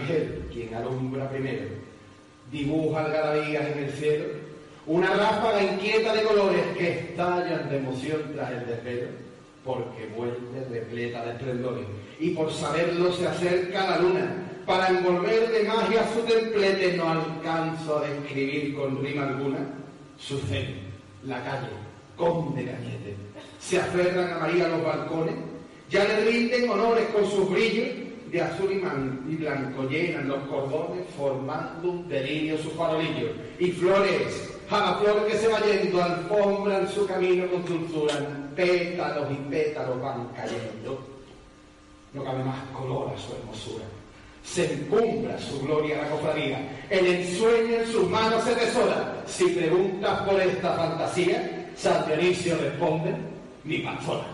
Es él quien alumbra primero, dibuja algarabías en el cielo, una ráfaga inquieta de colores que estallan de emoción tras el desvelo, porque vuelve repleta de esplendores, y por saberlo se acerca la luna, para envolver de magia su templete, no alcanzo a describir con rima alguna, su celo, la calle, conde Cañete, se aferran a María los balcones, ya le rinden honores con sus brillos, de azul y, blanco llenan los cordones, formando un delirio sus farolillos. Y flores, a la flor que se va yendo, alfombran su camino con dulzura, pétalos y pétalos van cayendo. No cabe más color a su hermosura. Se encumbra su gloria la cofradía. El ensueño en sus manos se tesora. Si preguntas por esta fantasía, San Dionisio responde, mi panzona.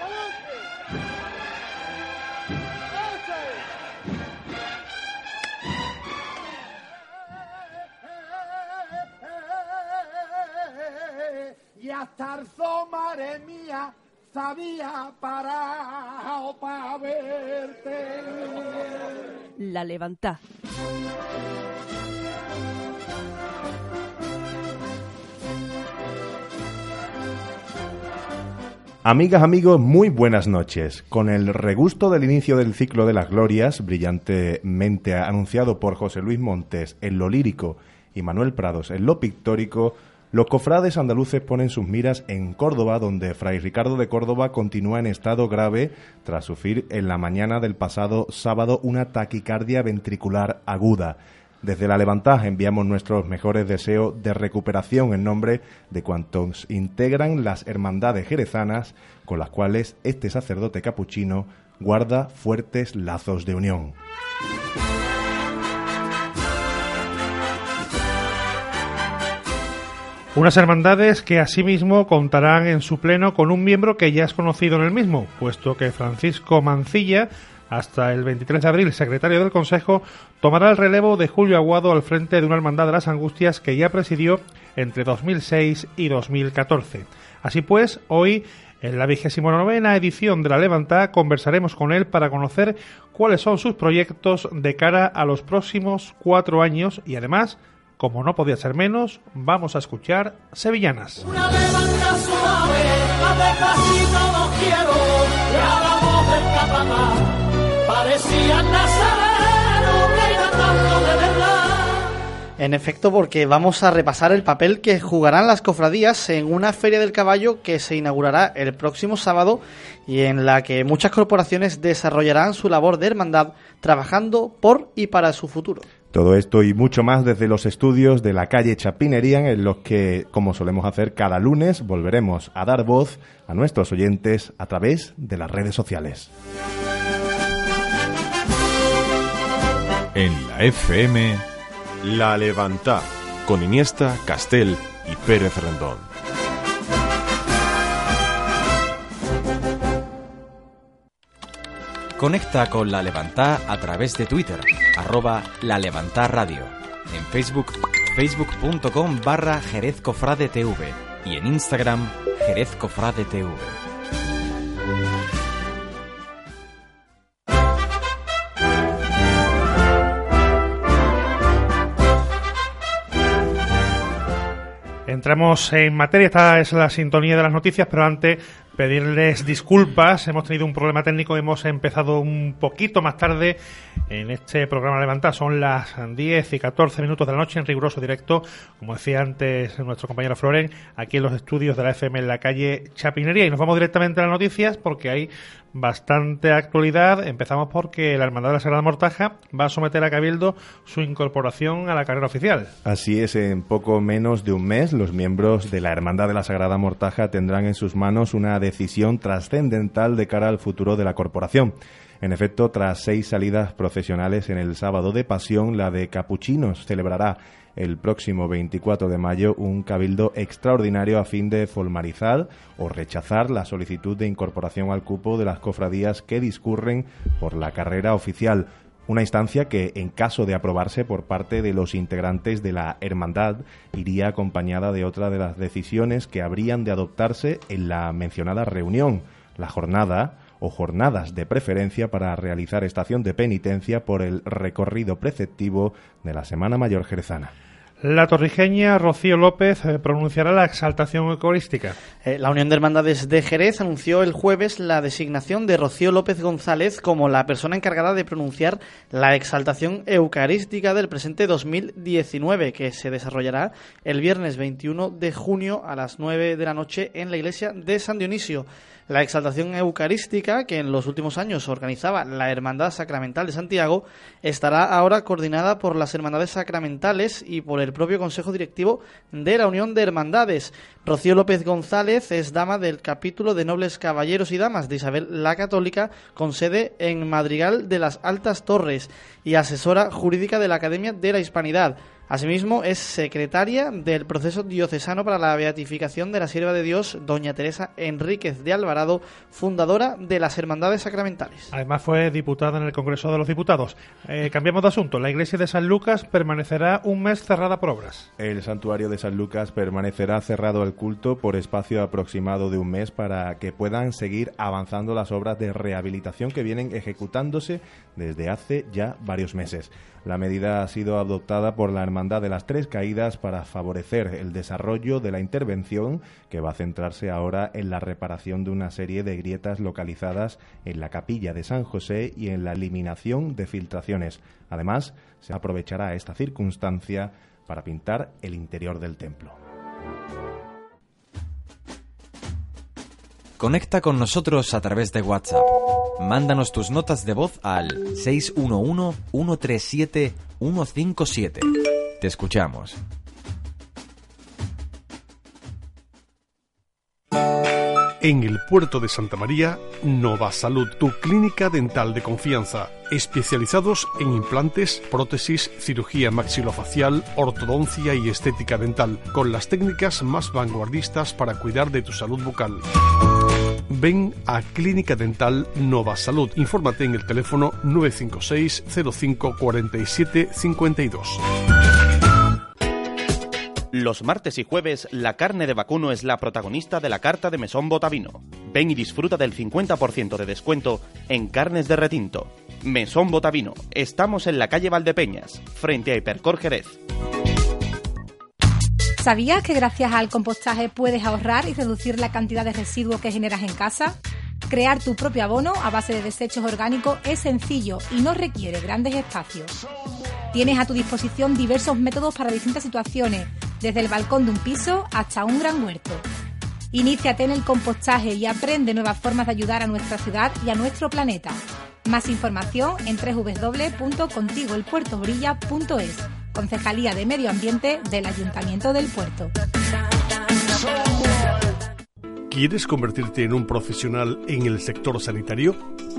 hasta el madre mía, sabía parado para verte. La Levantá. Amigas, amigos, muy buenas noches. Con el regusto del inicio del ciclo de las glorias, brillantemente anunciado por José Luis Montes en lo lírico y Manuel Prados en lo pictórico, los cofrades andaluces ponen sus miras en Córdoba, donde Fray Ricardo de Córdoba continúa en estado grave tras sufrir en la mañana del pasado sábado una taquicardia ventricular aguda. Desde la Levantada enviamos nuestros mejores deseos de recuperación en nombre de cuantos integran las hermandades jerezanas con las cuales este sacerdote capuchino guarda fuertes lazos de unión. Unas hermandades que asimismo contarán en su pleno con un miembro que ya es conocido en el mismo, puesto que Francisco Mancilla, hasta el 23 de abril secretario del Consejo, tomará el relevo de Julio Aguado al frente de una hermandad de las Angustias que ya presidió entre 2006 y 2014. Así pues, hoy, en la vigésimo novena edición de la Levantá, conversaremos con él para conocer cuáles son sus proyectos de cara a los próximos cuatro años y además como no podía ser menos, vamos a escuchar Sevillanas. Una levanta suave, más despacito no quiero, y a la voz del capataz, parecía nazareno que iba tanto de verdad. En efecto, porque vamos a repasar el papel que jugarán las cofradías en una feria del caballo que se inaugurará el próximo sábado y en la que muchas corporaciones desarrollarán su labor de hermandad trabajando por y para su futuro. Todo esto y mucho más desde los estudios de la calle Chapinería, en los que, como solemos hacer cada lunes, volveremos a dar voz a nuestros oyentes a través de las redes sociales. En la FM, La Levantá, con Iniesta, Castel y Pérez Rendón. Conecta con La Levantá a través de Twitter, arroba La Levantá Radio. En Facebook, facebook.com barra Jerez Cofrade TV. Y en Instagram, Jerez Cofrade TV. Entramos en materia, esta es la sintonía de las noticias, pero antes pedirles disculpas. Hemos tenido un problema técnico, hemos empezado un poquito más tarde en este programa Levantar. Son las 10 y 14 minutos de la noche en riguroso directo, como decía antes nuestro compañero Floren, aquí en los estudios de la FM en la calle Chapinería. Y nos vamos directamente a las noticias porque hay bastante actualidad. Empezamos porque la Hermandad de la Sagrada Mortaja va a someter a Cabildo su incorporación a la carrera oficial. Así es, en poco menos de un mes, los miembros de la Hermandad de la Sagrada Mortaja tendrán en sus manos una decisión trascendental de cara al futuro de la corporación. En efecto, tras seis salidas procesionales en el sábado de Pasión, la de Capuchinos celebrará el próximo 24 de mayo un cabildo extraordinario a fin de formalizar o rechazar la solicitud de incorporación al cupo de las cofradías que discurren por la carrera oficial. Una instancia que, en caso de aprobarse por parte de los integrantes de la Hermandad, iría acompañada de otra de las decisiones que habrían de adoptarse en la mencionada reunión, la jornada o jornadas de preferencia para realizar estación de penitencia por el recorrido preceptivo de la Semana Mayor Jerezana. La torrijeña Rocío López eh, pronunciará la exaltación eucarística. Eh, la Unión de Hermandades de Jerez anunció el jueves la designación de Rocío López González como la persona encargada de pronunciar la exaltación eucarística del presente 2019, que se desarrollará el viernes 21 de junio a las 9 de la noche en la iglesia de San Dionisio. La exaltación eucarística, que en los últimos años organizaba la Hermandad Sacramental de Santiago, estará ahora coordinada por las Hermandades Sacramentales y por el propio Consejo Directivo de la Unión de Hermandades. Rocío López González es dama del capítulo de Nobles Caballeros y Damas de Isabel la Católica, con sede en Madrigal de las Altas Torres y asesora jurídica de la Academia de la Hispanidad. Asimismo, es secretaria del proceso diocesano para la beatificación de la sierva de Dios, doña Teresa Enríquez de Alvarado, fundadora de las Hermandades Sacramentales. Además, fue diputada en el Congreso de los Diputados. Eh, cambiamos de asunto. La iglesia de San Lucas permanecerá un mes cerrada por obras. El santuario de San Lucas permanecerá cerrado al culto por espacio aproximado de un mes para que puedan seguir avanzando las obras de rehabilitación que vienen ejecutándose desde hace ya varios meses. La medida ha sido adoptada por la Hermandad de las Tres Caídas para favorecer el desarrollo de la intervención que va a centrarse ahora en la reparación de una serie de grietas localizadas en la capilla de San José y en la eliminación de filtraciones. Además, se aprovechará esta circunstancia para pintar el interior del templo. Conecta con nosotros a través de WhatsApp. Mándanos tus notas de voz al 611-137-157. Te escuchamos. En el puerto de Santa María, Nova Salud, tu clínica dental de confianza, especializados en implantes, prótesis, cirugía maxilofacial, ortodoncia y estética dental, con las técnicas más vanguardistas para cuidar de tu salud bucal. Ven a Clínica Dental Nova Salud. Infórmate en el teléfono 956 05 47 52. Los martes y jueves, la carne de vacuno es la protagonista de la carta de Mesón Botavino. Ven y disfruta del 50% de descuento en carnes de retinto. Mesón Botavino. Estamos en la calle Valdepeñas, frente a Hipercor Jerez. ¿Sabías que gracias al compostaje puedes ahorrar y reducir la cantidad de residuos que generas en casa? Crear tu propio abono a base de desechos orgánicos es sencillo y no requiere grandes espacios. Tienes a tu disposición diversos métodos para distintas situaciones, desde el balcón de un piso hasta un gran huerto. Iníciate en el compostaje y aprende nuevas formas de ayudar a nuestra ciudad y a nuestro planeta. Más información en www.contigoelpuertobrilla.es. Concejalía de Medio Ambiente del Ayuntamiento del Puerto. ¿Quieres convertirte en un profesional en el sector sanitario?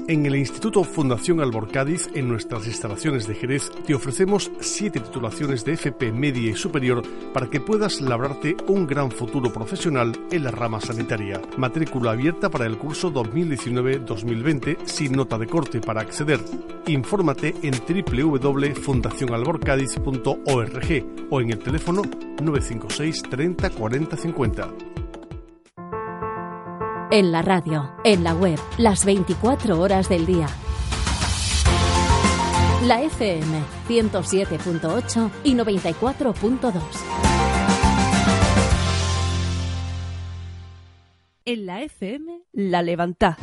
En el Instituto Fundación Albor Cádiz, en nuestras instalaciones de Jerez, te ofrecemos siete titulaciones de FP media y superior para que puedas labrarte un gran futuro profesional en la rama sanitaria. Matrícula abierta para el curso 2019-2020 sin nota de corte para acceder. Infórmate en www.fundacionalborcádiz.org o en el teléfono 956 30 40 50 en la radio, en la web, las 24 horas del día. La FM 107.8 y 94.2. En la FM, La Levantá.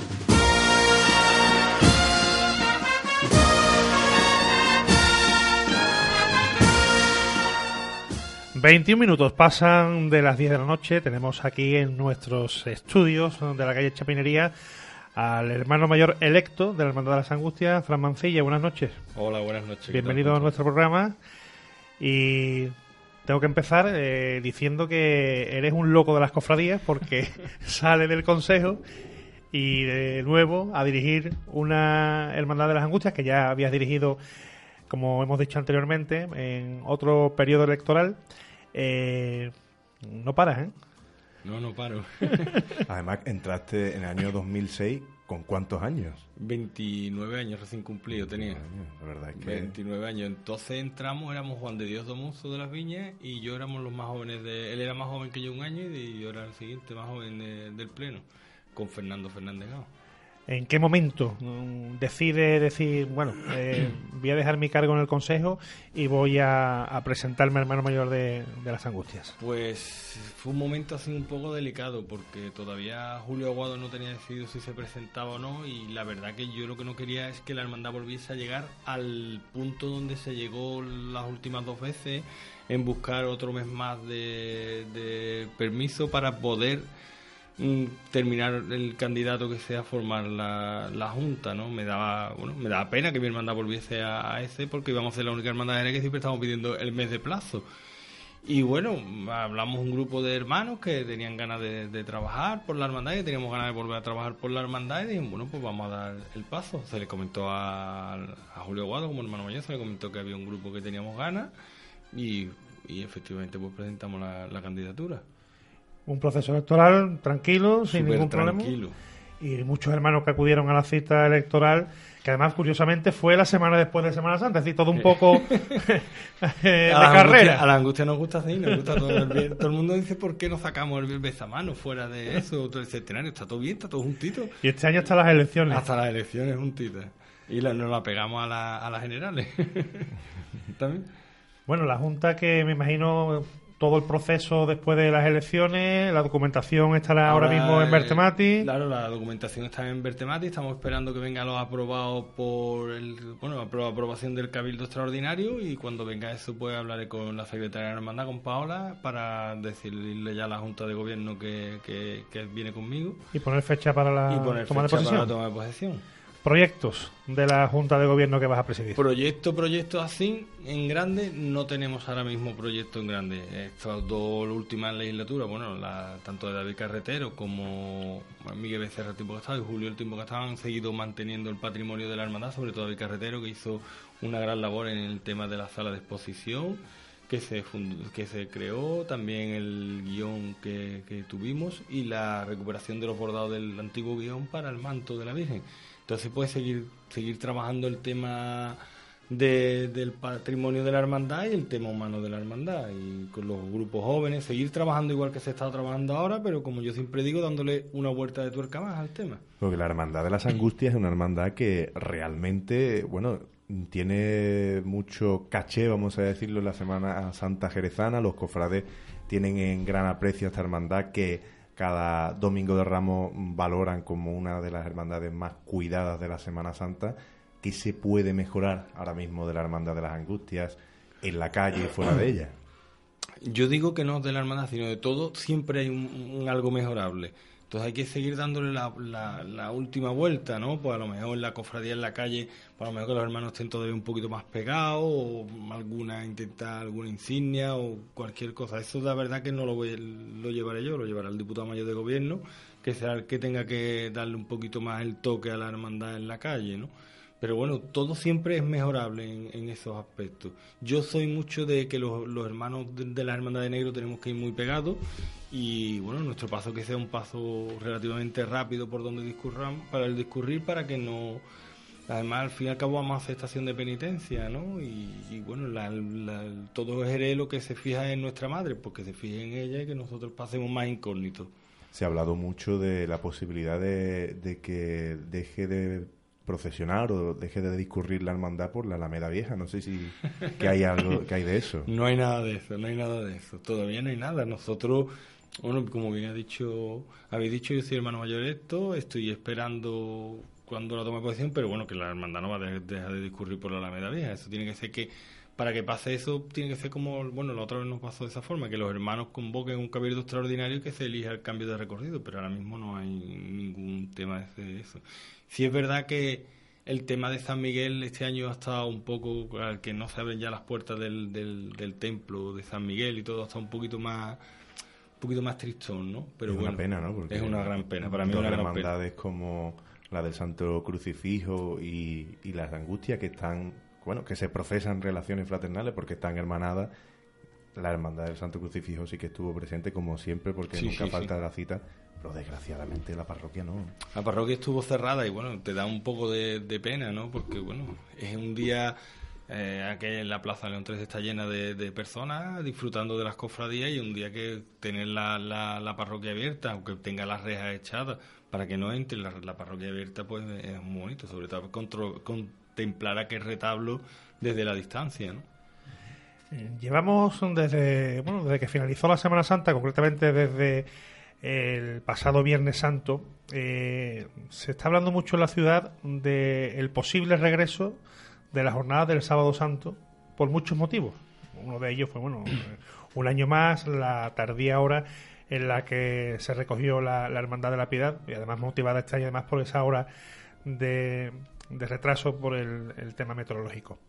Veintiún minutos pasan de las 10 de la noche. Tenemos aquí en nuestros estudios de la calle Chapinería al hermano mayor electo de la Hermandad de las Angustias, Fran Mancilla. Buenas noches. Hola, buenas noches. Bienvenido a nuestro programa. Y tengo que empezar eh, diciendo que eres un loco de las cofradías porque sale del consejo y de nuevo a dirigir una Hermandad de las Angustias que ya habías dirigido, como hemos dicho anteriormente, en otro periodo electoral. Eh, no paras, ¿eh? No, no paro. Además, entraste en el año 2006 con cuántos años? 29 años recién cumplido tenía. La verdad es que... 29 años. Entonces entramos, éramos Juan de Dios Domuzo de las Viñas y yo éramos los más jóvenes de... Él era más joven que yo un año y yo era el siguiente más joven de- del pleno, con Fernando Fernández Gao. ¿En qué momento mm, decide decir, bueno, eh, voy a dejar mi cargo en el Consejo y voy a, a presentarme al hermano mayor de, de las Angustias? Pues fue un momento así un poco delicado porque todavía Julio Aguado no tenía decidido si se presentaba o no y la verdad que yo lo que no quería es que la hermandad volviese a llegar al punto donde se llegó las últimas dos veces en buscar otro mes más de, de permiso para poder terminar el candidato que sea formar la, la junta, ¿no? Me daba, bueno, me daba pena que mi hermandad volviese a, ese porque íbamos a ser la única hermandad que siempre estamos pidiendo el mes de plazo. Y bueno, hablamos un grupo de hermanos que tenían ganas de, trabajar por la hermandad y teníamos ganas de volver a trabajar por la hermandad y dijimos, bueno, pues vamos a dar el paso. Se le comentó a, Julio Guado como hermano mayor, se le comentó que había un grupo que teníamos ganas y, efectivamente pues presentamos la candidatura. Un proceso electoral tranquilo, sin ningún tranquilo. problema. Y muchos hermanos que acudieron a la cita electoral, que además, curiosamente, fue la semana después de Semana Santa, es decir, todo un poco eh, de a la carrera. Angustia, a la angustia nos gusta así, nos gusta todo el bien. Todo el mundo dice, ¿por qué no sacamos el besamano fuera de eso? Todo el centenario, está todo bien, está todo juntito. Y este año hasta las elecciones. Hasta las elecciones juntitas. Y la- nos la pegamos a, la- a las generales. También. Bueno, la Junta que me imagino todo el proceso después de las elecciones, la documentación estará ahora, mismo en Bertemati. Claro, la documentación está en Bertemati. Estamos esperando que venga los aprobados por el, bueno, aprobación del Cabildo Extraordinario y cuando venga eso pues hablaré con la secretaria de la hermandad, con Paola, para decirle ya a la Junta de Gobierno que, que- que viene conmigo Y poner fecha para la y poner toma de fecha posesión. para la toma de posesión. Proyectos de la Junta de Gobierno que vas a presidir. Proyecto, proyecto así, en grande, no tenemos ahora mismo proyecto en grande. Estas dos últimas legislaturas, bueno, la, tanto de David Carretero como Miguel Becerra el tiempo que estaba y Julio el tiempo que estaba han seguido manteniendo el patrimonio de la hermandad, sobre todo David Carretero, que hizo una gran labor en el tema de la sala de exposición que se, fund- que se creó, también el guion que, que tuvimos y la recuperación de los bordados del antiguo guion para el manto de la Virgen. Entonces puede seguir, seguir trabajando el tema de- del patrimonio de la hermandad y el tema humano de la hermandad y con los grupos jóvenes, seguir trabajando igual que se está trabajando ahora, pero como yo siempre digo, dándole una vuelta de tuerca más al tema. Porque la Hermandad de las Angustias es una hermandad que realmente, bueno, tiene mucho caché, vamos a decirlo, en la Semana Santa Jerezana. Los cofrades tienen en gran aprecio esta hermandad que cada domingo de Ramos valoran como una de las hermandades más cuidadas de la Semana Santa. ¿Qué se puede mejorar ahora mismo de la Hermandad de las Angustias en la calle y fuera de ella? Yo digo que no de la hermandad, sino de todo, siempre hay un, un algo mejorable. Entonces hay que seguir dándole la, la, última vuelta, ¿no? Pues a lo mejor en la cofradía en la calle, pues a lo mejor que los hermanos estén todavía un poquito más pegados, o alguna, intentar alguna insignia, o cualquier cosa. Eso la verdad que no lo, voy, lo llevaré yo, lo llevará el diputado mayor de gobierno, que será el que tenga que darle un poquito más el toque a la hermandad en la calle, ¿no? Pero bueno, todo siempre es mejorable en, esos aspectos. Yo soy mucho de que los, hermanos de, de la Hermandad de Negro tenemos que ir muy pegados y bueno, nuestro paso que sea un paso relativamente rápido por donde discurramos, para el discurrir, para que no... Además, al fin y al cabo vamos a hacer estación de penitencia, ¿no? Y, bueno, la, todo Jerez lo que se fija en nuestra madre, porque se fije en ella y que nosotros pasemos más incógnitos. Se ha hablado mucho de la posibilidad de, de que deje de procesionar o deje de discurrir la hermandad por la Alameda Vieja. No sé si que hay algo que hay de eso. No hay nada de eso, no hay nada de eso. Todavía no hay nada. Nosotros, Bueno, como bien ha dicho, habéis dicho, yo soy hermano mayor esto, estoy esperando cuando la tome posición, pero bueno, que la hermandad no va a de- dejar de discurrir por la Alameda Vieja. Eso tiene que ser que, para que pase eso, tiene que ser como, bueno, la otra vez nos pasó de esa forma, que los hermanos convoquen un cabildo extraordinario y que se elija el cambio de recorrido, pero ahora mismo no hay ningún tema de eso. Sí es verdad que el tema de San Miguel este año ha estado un poco, al que no se abren ya las puertas del, del, del templo de San Miguel y todo, está un poquito más un poquito más tristón, ¿no? Pero es bueno, una pena, ¿no? Porque es una gran pena, para mí es dos una gran pena. hermandades como la del Santo Crucifijo y, y las Angustias que están, bueno, que se profesan relaciones fraternales porque están hermanadas. La hermandad del Santo Crucifijo sí que estuvo presente como siempre porque Sí, nunca sí, falta sí. la cita, pero desgraciadamente la parroquia no. La parroquia estuvo cerrada y bueno, te da un poco de, de pena, ¿no? Porque bueno, es un día eh, que la Plaza León 3 está llena de, de personas disfrutando de las cofradías y un día que tener la, la, la parroquia abierta, aunque tenga las rejas echadas, para que no entre la, la parroquia abierta, pues es muy bonito, sobre todo contro- contemplar aquel retablo desde la distancia, ¿no? Llevamos desde, bueno, desde que finalizó la Semana Santa, concretamente desde el pasado Viernes Santo, eh, se está hablando mucho en la ciudad del posible regreso de la jornada del Sábado Santo por muchos motivos. Uno de ellos fue, bueno, un año más, la tardía hora en la que se recogió la, la Hermandad de la Piedad, y además motivada este año además por esa hora de, de retraso por el, el tema meteorológico.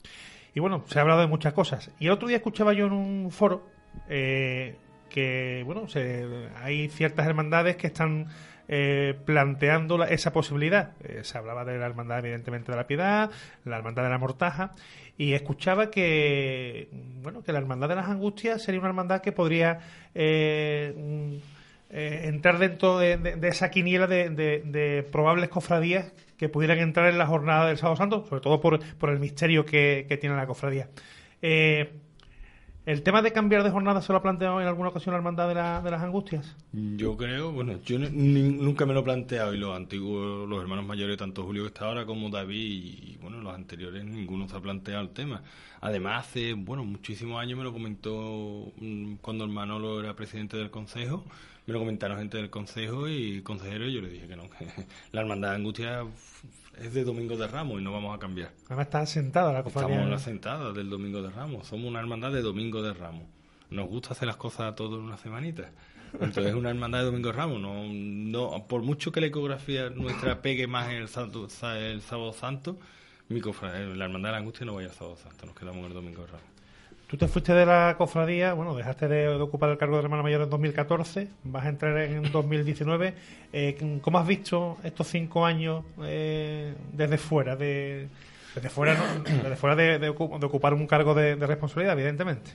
Y bueno, se ha hablado de muchas cosas. Y el otro día escuchaba yo en un foro eh, que, bueno, se- hay ciertas hermandades que están eh, planteando la- esa posibilidad. Eh, se hablaba de la hermandad, evidentemente, de la piedad, la hermandad de la mortaja, y escuchaba que, bueno, que la hermandad de las angustias sería una hermandad que podría eh, mm, entrar dentro de, esa quiniela de, de- de probables cofradías que pudieran entrar en la jornada del Sábado Santo, sobre todo por, por el misterio que, que tiene la cofradía. Eh, ¿El tema de cambiar de jornada se lo ha planteado en alguna ocasión la hermandad de, la- de las angustias? Yo creo, bueno, yo nunca me lo he planteado y los antiguos, los hermanos mayores, tanto Julio que está ahora como David y, bueno, los anteriores, ninguno se ha planteado el tema. Además, hace, bueno, muchísimos años me lo comentó mm, cuando el Manolo era presidente del consejo, me lo comentaron gente del consejo y consejero y yo le dije que no, que la hermandad de angustia es de Domingo de Ramos y no vamos a cambiar. Además está sentada la cofradía. Estamos en la sentada del Domingo de Ramos. Somos una hermandad de Domingo de Ramos. Nos gusta hacer las cosas todo en una semanita. Entonces es una hermandad de Domingo de Ramos. No, no, por mucho que la ecografía nuestra pegue más en el, santo, el sábado santo, mi cofra- la hermandad de la angustia no vaya al sábado santo. Nos quedamos en el Domingo de Ramos. Tú te fuiste de la cofradía, bueno, dejaste de, ocupar el cargo de hermano mayor en 2014, vas a entrar en 2019. Eh, ¿Cómo has visto estos cinco años eh, desde fuera de desde fuera, ¿no? desde fuera de, de ocu- de ocupar un cargo de, responsabilidad, evidentemente?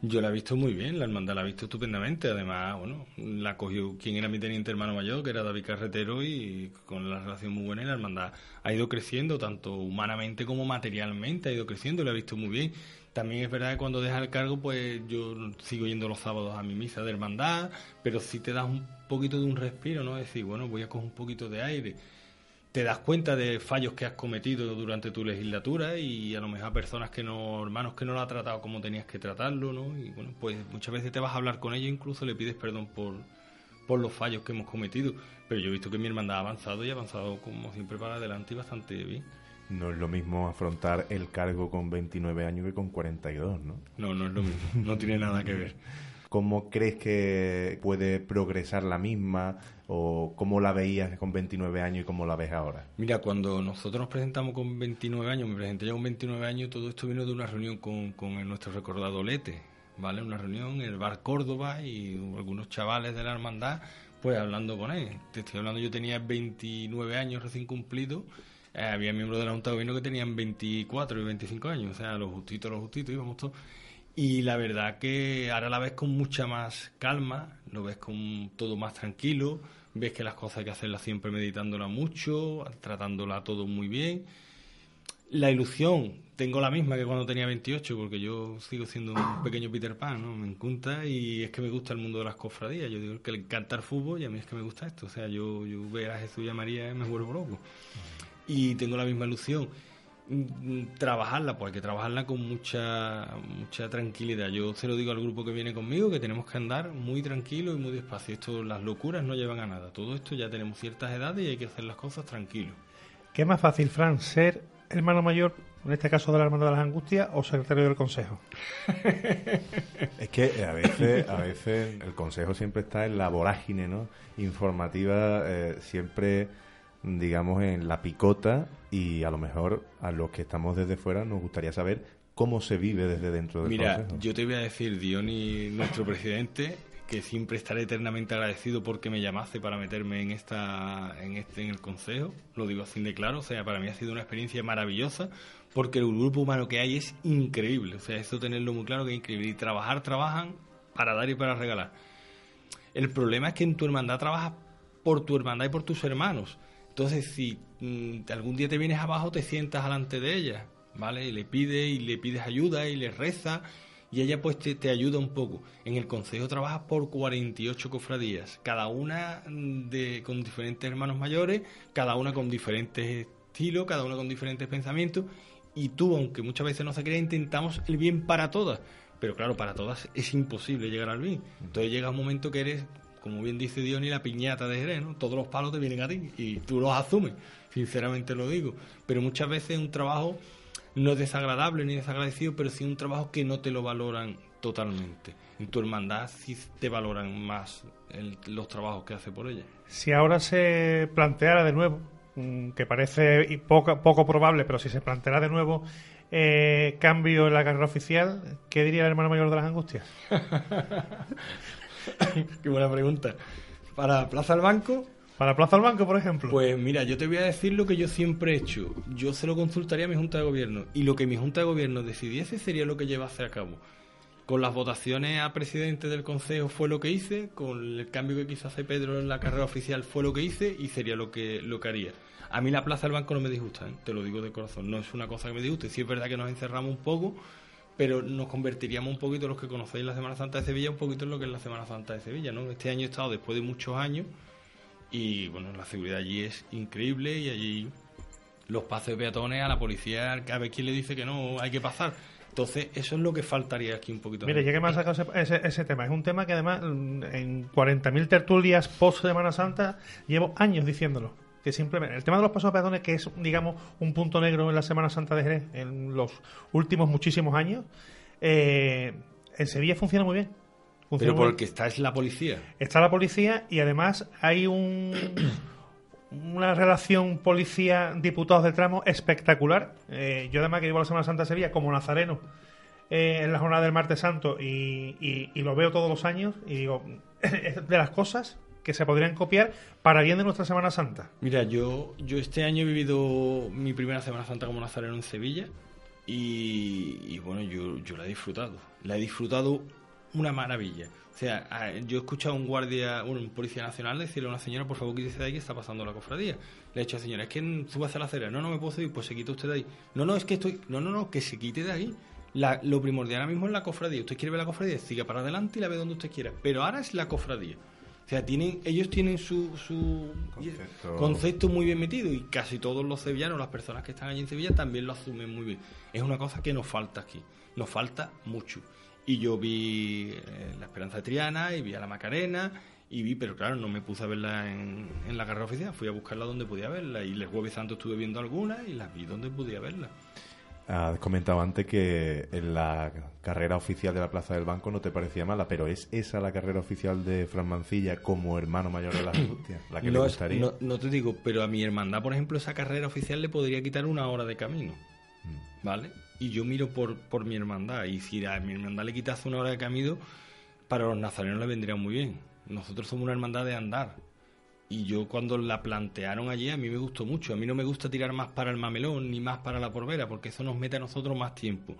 Yo la he visto muy bien, la hermandad la ha visto estupendamente. Además, bueno, la cogió quien era mi teniente hermano mayor, que era David Carretero, y con la relación muy buena, y la hermandad ha ido creciendo, tanto humanamente como materialmente, ha ido creciendo, la he visto muy bien. También es verdad que cuando deja el cargo, pues yo sigo yendo los sábados a mi misa de hermandad, pero sí te das un poquito de un respiro, ¿no? Es decir, bueno, voy a coger un poquito de aire te das cuenta de fallos que has cometido durante tu legislatura y a lo mejor personas que no, hermanos que no lo ha tratado como tenías que tratarlo, ¿no? Y bueno, pues muchas veces te vas a hablar con ellos, incluso le pides perdón por, por los fallos que hemos cometido. Pero yo he visto que mi hermandad ha avanzado y ha avanzado como siempre para adelante y bastante bien. No es lo mismo afrontar el cargo con 29 años que con 42, ¿no? No, no es lo mismo, no tiene nada que ver. ¿Cómo crees que puede progresar la misma? ¿O cómo la veías con 29 años y cómo la ves ahora? Mira, cuando nosotros nos presentamos con 29 años, me presenté yo con 29 años, todo esto vino de una reunión con, nuestro recordado Lete, ¿vale? Una reunión en el bar Córdoba y algunos chavales de la hermandad, pues hablando con él. Te estoy hablando, yo tenía 29 años recién cumplidos, eh, había miembros de la Junta de Gobierno que tenían 24 y 25 años, o sea, los justitos, los justitos, íbamos todos. Y la verdad que ahora la ves con mucha más calma, lo ves con todo más tranquilo, ves que las cosas hay que hacerlas siempre meditándolas mucho, tratándola todo muy bien. La ilusión, tengo la misma que cuando tenía 28, porque yo sigo siendo un pequeño Peter Pan, ¿no? Me encanta y es que me gusta el mundo de las cofradías. Yo digo que le encanta el fútbol y a mí es que me gusta esto. O sea, yo, yo a Jesús y a María y me vuelvo loco. Y tengo la misma ilusión. mm, trabajarla, pues hay que trabajarla con mucha mucha tranquilidad. Yo se lo digo al grupo que viene conmigo que tenemos que andar muy tranquilo y muy despacio. Esto, las locuras no llevan a nada. Todo esto ya tenemos ciertas edades y hay que hacer las cosas tranquilo. ¿Qué es más fácil, Fran, ser hermano mayor, en este caso de la Hermandad de las Angustias, o secretario del Consejo? Es que a veces, a veces el consejo siempre está en la vorágine, ¿no? Informativa, eh, siempre, digamos, en la picota y a lo mejor a los que estamos desde fuera nos gustaría saber cómo se vive desde dentro del Mira, consejo. yo te voy a decir, Diony, nuestro presidente, que siempre estaré eternamente agradecido porque me llamase para meterme en esta en este en el consejo, lo digo así de claro, o sea, para mí ha sido una experiencia maravillosa porque el grupo humano que hay es increíble, o sea, eso tenerlo muy claro que es increíble y trabajar trabajan para dar y para regalar. El problema es que en tu hermandad trabajas por tu hermandad y por tus hermanos. Entonces, si mm, algún día te vienes abajo, te sientas delante de ella, ¿vale? Y le pides y le pides ayuda y le reza y ella pues te, te ayuda un poco. En el consejo trabajas por 48 cofradías, cada una mm, con diferentes hermanos mayores, cada una con diferentes estilos, cada una con diferentes pensamientos y tú, aunque muchas veces no se crea, intentamos el bien para todas. Pero claro, para todas es imposible llegar al bien. Entonces llega un momento que eres, como bien dice Diony, la piñata de Jerez, ¿no? Todos los palos te vienen a ti y tú los asumes, sinceramente lo digo. Pero muchas veces un trabajo no es desagradable ni desagradecido, pero sí un trabajo que no te lo valoran totalmente. En tu hermandad sí te valoran más el- los trabajos que hace por ella. Si ahora se planteara de nuevo, mm, que parece poco, poco probable, pero si se planteara de nuevo eh, cambio en la carrera oficial, ¿qué diría el hermano mayor de las Angustias? Qué buena pregunta. ¿Para Plaza del Banco? ¿Para Plaza del Banco, por ejemplo? Pues mira, yo te voy a decir lo que yo siempre he hecho. Yo se lo consultaría a mi Junta de Gobierno. Y lo que mi Junta de Gobierno decidiese sería lo que llevase a cabo. Con las votaciones a presidente del Consejo fue lo que hice, con el cambio que quiso hacer Pedro en la carrera oficial fue lo que hice y sería lo que, lo que haría. A mí la Plaza del Banco no me disgusta, ¿eh? te lo digo de corazón, no es una cosa que me disguste. Sí es verdad que nos encerramos un poco, pero nos convertiríamos un poquito, los que conocéis la Semana Santa de Sevilla, un poquito en lo que es la Semana Santa de Sevilla. ¿no? Este año he estado después de muchos años y bueno, la seguridad allí es increíble y allí los pasos de peatones a la policía, a ver quién le dice que no hay que pasar. Entonces, eso es lo que faltaría aquí un poquito. Mire, ya que me has sacado ese, ese- ese tema, es un tema que además mm, en 40.000 tertulias post Semana Santa llevo años diciéndolo. Que simplemente el tema de los pasos de peatones, que es, digamos, un punto negro en la Semana Santa de Jerez en los últimos muchísimos años, eh, en Sevilla funciona muy bien. Funciona Pero muy porque está es la policía. Está la policía y además hay un una relación policía-diputados del tramo espectacular. Eh, yo además que llevo la Semana Santa de Sevilla como nazareno eh, en la jornada del martes santo y, y- y lo veo todos los años y digo, de las cosas que se podrían copiar para bien de nuestra Semana Santa. Mira, yo, yo este año he vivido mi primera Semana Santa como nazareno en Sevilla y, bueno, yo, yo la he disfrutado. La he disfrutado una maravilla. O sea, a- yo he escuchado a un guardia, un policía nacional decirle a una señora, por favor, quítese de ahí que está pasando la cofradía. Le he dicho a la señora, es que suba hacia la acera. No, no me puedo seguir, pues se quita usted de ahí. No, no, es que estoy. No, no, no, que se quite de ahí. Lo primordial ahora mismo es la cofradía. Usted quiere ver la cofradía, siga para adelante y la ve donde usted quiera. Pero ahora es la cofradía. O sea, tienen, ellos tienen su, su Concepto. concepto muy bien metido y casi todos los sevillanos, las personas que están allí en Sevilla, también lo asumen muy bien. Es una cosa que nos falta aquí, nos falta mucho. Y yo vi eh, La Esperanza de Triana y vi a la Macarena y vi, pero claro, no me puse a verla en, en la carrera oficial, fui a buscarla donde podía verla y el jueves santo estuve viendo algunas y las vi donde podía verla. Has comentado antes que en la carrera oficial de la Plaza del Banco no te parecía mala, pero ¿es esa la carrera oficial de Fran Mancilla como hermano mayor de las Angustias? La que le no, gustaría. no, no te digo, pero a mi hermandad, por ejemplo, esa carrera oficial le podría quitar una hora de camino. Mm. ¿Vale? Y yo miro por, por mi hermandad. Y si a mi hermandad le quitas una hora de camino, para los nazarenos le vendría muy bien. Nosotros somos una hermandad de andar. Y yo cuando la plantearon allí, a mí me gustó mucho. A mí no me gusta tirar más para el mamelón ni más para la porbera, porque eso nos mete a nosotros más tiempo.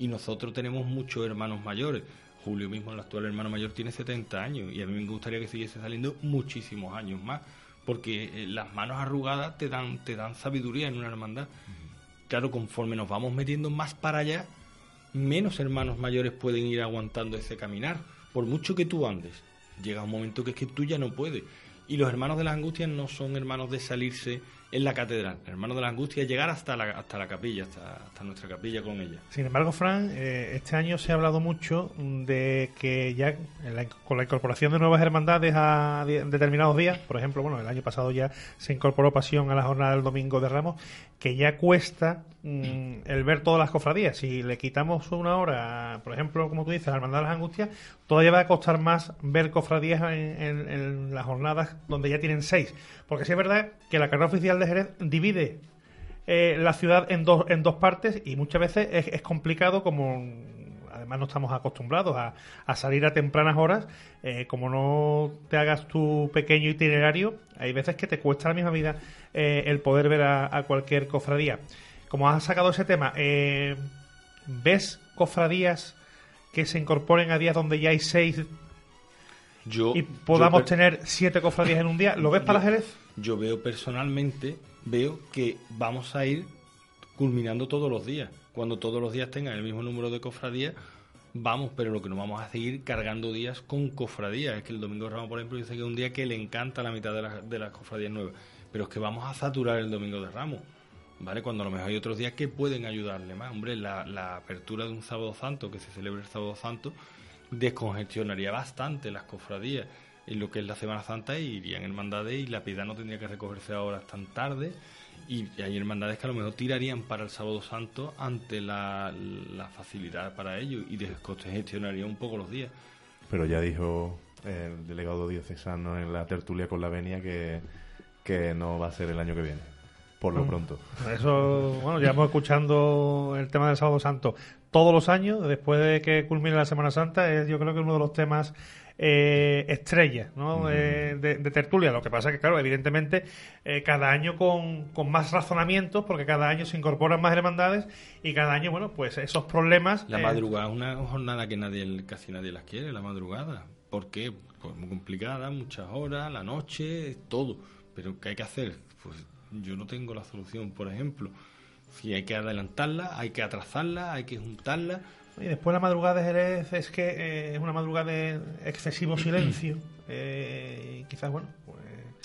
Y nosotros tenemos muchos hermanos mayores. Julio mismo, el actual hermano mayor, tiene 70 años. Y a mí me gustaría que siguiese saliendo muchísimos años más. Porque eh, las manos arrugadas te dan, te dan sabiduría en una hermandad. Claro, conforme nos vamos metiendo más para allá, menos hermanos mayores pueden ir aguantando ese caminar. Por mucho que tú andes, llega un momento que es que tú ya no puedes. Y los hermanos de las angustias no son hermanos de salirse en la catedral, el hermano de la angustia, llegar hasta la, hasta la capilla, hasta, nuestra capilla con ella. Sin embargo, Fran, eh, este año se ha hablado mucho de que ya la- con la incorporación de nuevas hermandades a determinados días, por ejemplo, bueno, el año pasado ya se incorporó Pasión a la jornada del Domingo de Ramos, que ya cuesta mm, el ver todas las cofradías. Si le quitamos una hora, por ejemplo, como tú dices, a la Hermandad de las Angustias, todavía va a costar más ver cofradías en, las jornadas donde ya tienen seis. Porque sí es verdad que la carrera oficial de Jerez divide eh, la ciudad en dos, en dos partes y muchas veces es, complicado como además no estamos acostumbrados a, salir a tempranas horas eh, como no te hagas tu pequeño itinerario hay veces que te cuesta la misma vida eh, el poder ver a cualquier cofradía como has sacado ese tema eh, ¿ves cofradías que se incorporen a días donde ya hay seis Yo, y podamos yo tener siete cofradías en un día? ¿lo ves para yo- Jerez? Yo veo personalmente, veo que vamos a ir culminando todos los días. Cuando todos los días tengan el mismo número de cofradías, vamos, pero lo que no vamos a seguir cargando días con cofradías. Es que el Domingo de Ramos, por ejemplo, dice que es un día que le encanta la mitad de, las- de las cofradías nuevas. Pero es que vamos a saturar el Domingo de Ramos. ¿Vale? Cuando a lo mejor hay otros días que pueden ayudarle más. Hombre, la, la apertura de un sábado santo, que se celebra el sábado santo, descongestionaría bastante las cofradías en lo que es la Semana Santa y irían hermandades y la piedad no tendría que recogerse a horas tan tarde y hay hermandades que a lo mejor tirarían para el sábado santo ante la, facilidad para ello y descongestionaría un poco los días. Pero ya dijo el delegado diocesano en la tertulia con la venia que, que no va a ser el año que viene, por lo Mm. pronto. Eso, bueno, llevamos escuchando el tema del Sábado Santo todos los años, después de que culmine la Semana Santa, es yo creo que uno de los temas eh, estrellas ¿no? Eh, de, de tertulia. Lo que pasa es que, claro, evidentemente, eh, cada año con, con más razonamientos, porque cada año se incorporan más hermandades y cada año, bueno, pues esos problemas. La eh, madrugada es una jornada que nadie, casi nadie las quiere, la madrugada. ¿Por qué? Pues muy complicada, muchas horas, la noche, todo. Pero ¿qué hay que hacer? Pues yo no tengo la solución, por ejemplo. Si hay que adelantarla, hay que atrasarla, hay que juntarla. Y después la madrugada de Jerez es que eh, es una madrugada de excesivo silencio. eh, y quizás, bueno, pues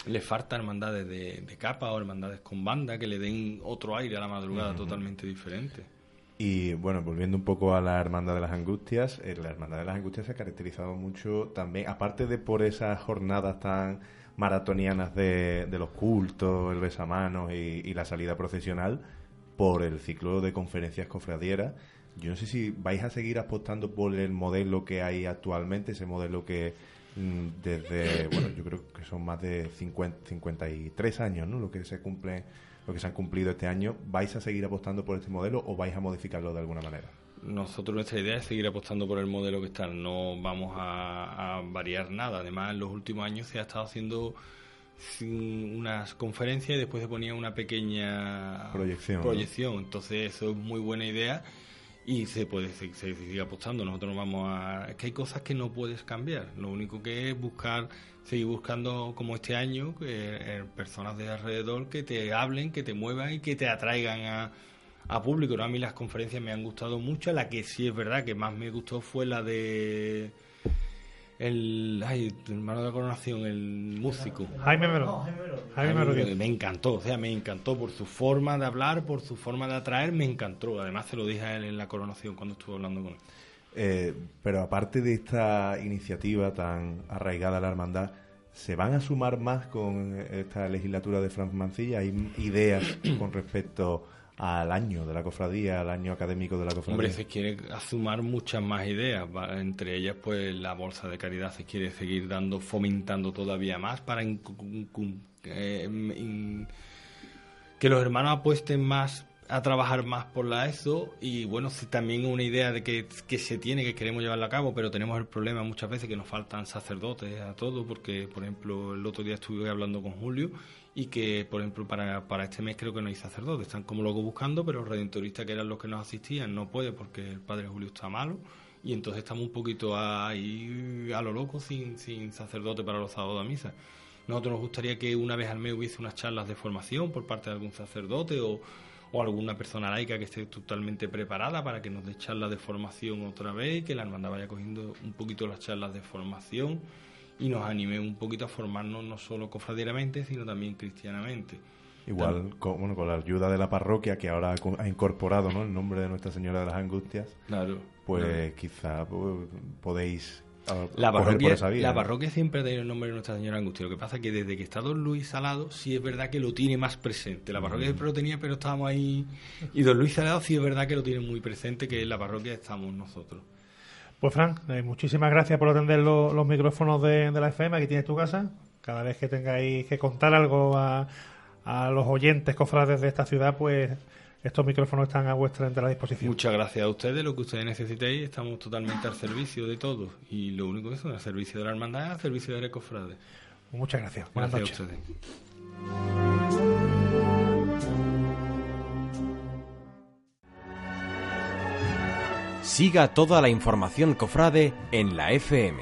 Le falta hermandades de, de capa o hermandades con banda que le den otro aire a la madrugada totalmente diferente. Y bueno, volviendo un poco a la Hermandad de las Angustias, eh, la Hermandad de las Angustias se ha caracterizado mucho también, aparte de por esas jornadas tan maratonianas de, los cultos, el besamanos y, y la salida procesional, por el ciclo de conferencias cofradieras. Yo no sé si vais a seguir apostando por el modelo que hay actualmente, ese modelo que mm, desde, bueno, yo creo que son más de 50, 53 años, ¿no? Lo que se cumple, lo que se han cumplido este año. ¿Vais a seguir apostando por este modelo o vais a modificarlo de alguna manera? Nosotros nuestra idea es seguir apostando por el modelo que está, no vamos a, a variar nada. Además, en los últimos años se ha estado haciendo unas conferencias y después se ponía una pequeña Proyección. Entonces, eso es muy buena idea y se puede se, se sigue apostando. Nosotros no vamos a. Es que hay cosas que no puedes cambiar. Lo único que es buscar, seguir buscando, como este año, que, eh, personas de alrededor que te hablen, que te muevan y que te atraigan a, a público. ¿no? A mí las conferencias me han gustado mucho. La que sí es verdad que más me gustó fue la de. El, ay, el hermano de la coronación, el músico. Jaime Melo. Jaime Melo. Me encantó, o sea, me encantó por su forma de hablar, por su forma de atraer, me encantó. Además, se lo dije a él en la coronación cuando estuve hablando con él. Eh, pero aparte de esta iniciativa tan arraigada a la hermandad, ¿se van a sumar más con esta legislatura de Franz Mancilla? ¿Hay ideas con respecto al año de la cofradía, al año académico de la cofradía? Hombre, se quiere sumar muchas más ideas, entre ellas pues la bolsa de caridad se quiere seguir dando, fomentando todavía más para eh, in- que los hermanos apuesten más a trabajar más por la ESO y bueno, también una idea de que, que se tiene, que queremos llevarla a cabo, pero tenemos el problema muchas veces que nos faltan sacerdotes a todo, porque por ejemplo el otro día estuve hablando con Julio y que por ejemplo para, para este mes creo que no hay sacerdotes, están como luego buscando, pero los redentoristas que eran los que nos asistían no puede porque el padre Julio está malo y entonces estamos un poquito ahí a lo loco sin, sin sacerdote para los sábados de misa. Nosotros nos gustaría que una vez al mes hubiese unas charlas de formación por parte de algún sacerdote o, o alguna persona laica que esté totalmente preparada para que nos dé charlas de formación otra vez, que la hermandad vaya cogiendo un poquito las charlas de formación y nos anime un poquito a formarnos no solo cofradieramente, sino también cristianamente. Igual, con, bueno, con la ayuda de la parroquia que ahora ha co- ha incorporado ¿no? el nombre de Nuestra Señora de las Angustias, Claro. pues Claro. quizá pues, podéis ah, La coger parroquia, por esa vía. la ¿no? parroquia siempre ha tenido el nombre de Nuestra Señora Angustia. Lo que pasa es que desde que está Don Luis Salado, sí es verdad que lo tiene más presente. La parroquia Mm. siempre lo tenía, pero estábamos ahí. Y Don Luis Salado sí es verdad que lo tiene muy presente, que en la parroquia estamos nosotros. Pues Fran, eh, muchísimas gracias por atender lo- los micrófonos de, de la FM. Aquí tienes tu casa. Cada vez que tengáis que contar algo a, a los oyentes cofrades de esta ciudad, pues estos micrófonos están a vuestra entera disposición. Muchas gracias a ustedes, lo que ustedes necesitéis, estamos totalmente al servicio de todos. Y lo único que es al servicio de la hermandad, al servicio de la cofrade. Muchas gracias. Buenas Gracias noches. a ustedes. Siga toda la información cofrade en la FM.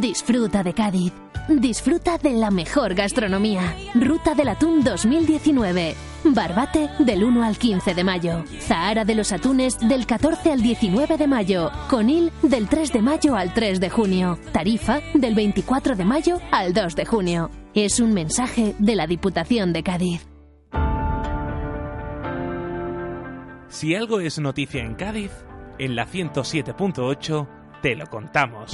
Disfruta de Cádiz. Disfruta de la mejor gastronomía. Ruta del Atún 2019. Barbate del 1 al 15 de mayo. Zahara de los Atunes del 14 al 19 de mayo. Conil del 3 de mayo al 3 de junio. Tarifa del 24 de mayo al 2 de junio. Es un mensaje de la Diputación de Cádiz. Si algo es noticia en Cádiz, en la 107.8 te lo contamos.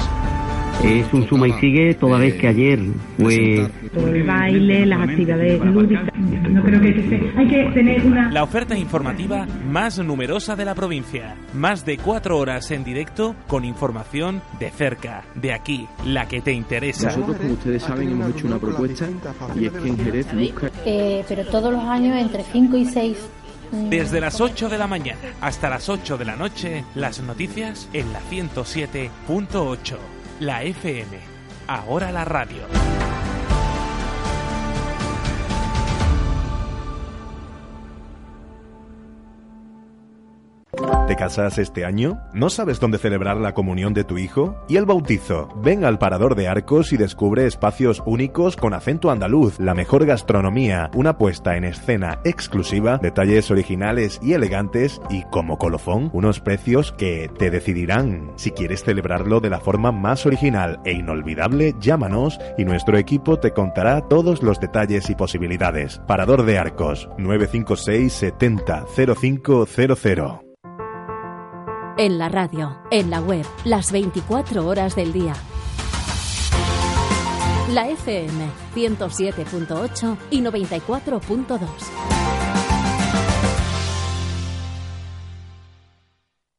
Es un suma y sigue toda vez que ayer fue el baile, las actividades lúdicas. No creo que se- hay que tener una La oferta informativa más numerosa de la provincia. Más de cuatro horas en directo con información de cerca, de aquí, la que te interesa. Nosotros, como ustedes saben, hemos hecho una propuesta y es que en Jerez busca Eh, pero todos los años entre 5 y 6. Desde las 8 de la mañana hasta las 8 de la noche, las noticias en la 107.8. La FM. Ahora la radio. ¿Te casas este año? ¿No sabes dónde celebrar la comunión de tu hijo? ¿Y el bautizo? Ven al Parador de Arcos y descubre espacios únicos con acento andaluz, la mejor gastronomía, una puesta en escena exclusiva, detalles originales y elegantes y, como colofón, unos precios que te decidirán. Si quieres celebrarlo de la forma más original e inolvidable, llámanos y nuestro equipo te contará todos los detalles y posibilidades. Parador de Arcos, 956 70 0500. En la radio, en la web, las 24 horas del día. La FM 107.8 y 94.2.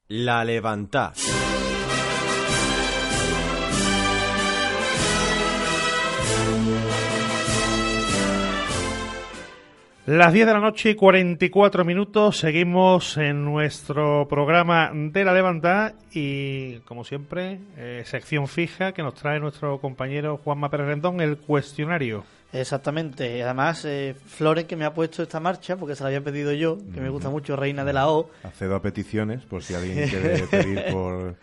La Levantá. Las 10 de la noche y 44 minutos, seguimos en nuestro programa de la Levantad y, como siempre, eh, sección fija que nos trae nuestro compañero Juanma Pérez Rendón, el cuestionario. Exactamente. Además, eh, Flores que me ha puesto esta marcha, porque se la había pedido yo, que me gusta mucho Reina de la O. Accedo a peticiones por si alguien quiere pedir por,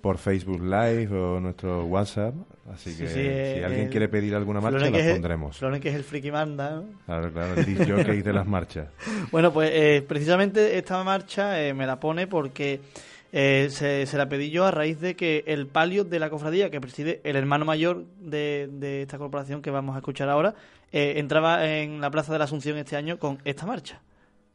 por Facebook Live o nuestro WhatsApp. Así Sí, que sí, si eh, alguien eh, quiere pedir alguna marcha, la pondremos. Flores que es el friki manda, ¿no? Claro, claro, el jockey de las marchas. Bueno, pues eh, precisamente esta marcha eh, me la pone porque eh, se, se la pedí yo a raíz de que el palio de la cofradía que preside el hermano mayor de, de esta corporación que vamos a escuchar ahora eh, entraba en la Plaza de la Asunción este año con esta marcha.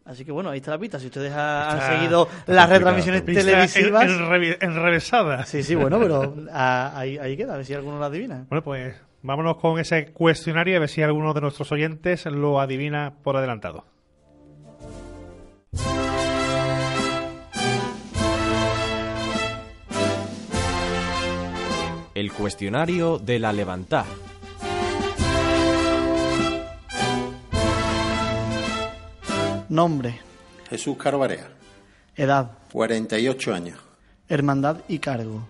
Así que bueno, ahí está la pista. Si ustedes ha- han seguido las retransmisiones televisivas... en- enrevesada. Sí, sí, bueno, pero ah, ahí, ahí queda, a ver si alguno lo adivina. Bueno, pues vámonos con ese cuestionario a ver si alguno de nuestros oyentes lo adivina por adelantado. El cuestionario de la Levantá. Nombre, Jesús Caro Barea, edad, 48 años. hermandad y cargo.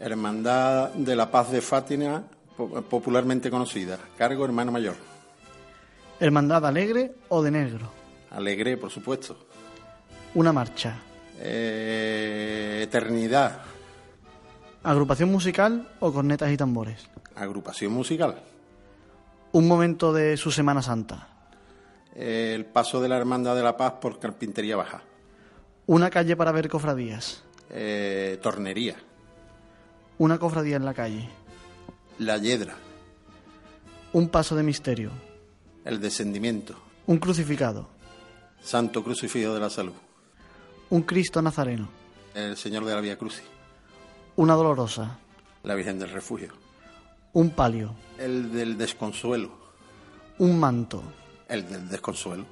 Hermandad de la Paz de Fátima, po- popularmente conocida. Cargo hermano mayor. Hermandad alegre o de negro. Alegre, por supuesto. Una marcha. Eh, eternidad, Agrupación musical o cornetas y tambores. agrupación musical. Un momento de su Semana Santa. El paso de la Hermandad de la Paz por Carpintería Baja. Una calle para ver cofradías. Eh, tornería. Una cofradía en la calle. La Yedra. Un paso de misterio. El descendimiento. Un crucificado. Santo Crucifijo de la Salud. Un Cristo Nazareno. El Señor de la Vía Crucis. Una dolorosa. La Virgen del Refugio. Un palio. El del desconsuelo. Un manto. El del desconsuelo.